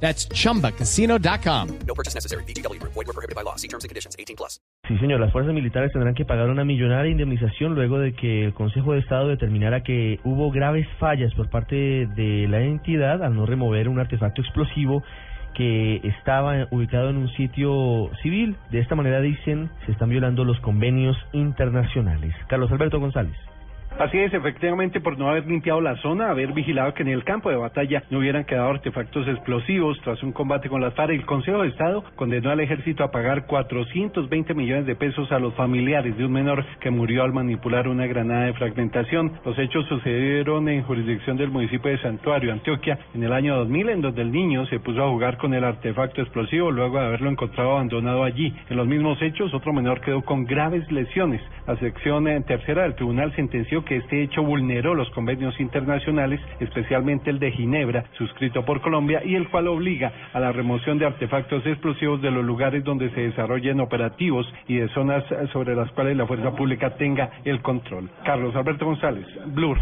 That's chumbacasino.com. No purchase necessary. BGW. Void were prohibited by law. See terms and conditions. 18 plus. Sí, señor. Las fuerzas militares tendrán que pagar una millonaria indemnización luego de que el Consejo de Estado determinara que hubo graves fallas por parte de la entidad al no remover un artefacto explosivo que estaba ubicado en un sitio civil. De esta manera, dicen, se están violando los convenios internacionales. Carlos Alberto González. Así es, efectivamente, por no haber limpiado la zona, haber vigilado que en el campo de batalla no hubieran quedado artefactos explosivos tras un combate con las FARC, el Consejo de Estado condenó al ejército a pagar 420 millones de pesos a los familiares de un menor que murió al manipular una granada de fragmentación. Los hechos sucedieron en jurisdicción del municipio de Santuario, Antioquia, en el año 2000, en donde el niño se puso a jugar con el artefacto explosivo luego de haberlo encontrado abandonado allí. En los mismos hechos, otro menor quedó con graves lesiones. La sección eh, tercera del tribunal sentenció que este hecho vulneró los convenios internacionales, especialmente el de Ginebra, suscrito por Colombia, y el cual obliga a la remoción de artefactos explosivos de los lugares donde se desarrollen operativos y de zonas sobre las cuales la fuerza pública tenga el control. Carlos Alberto González, Blur.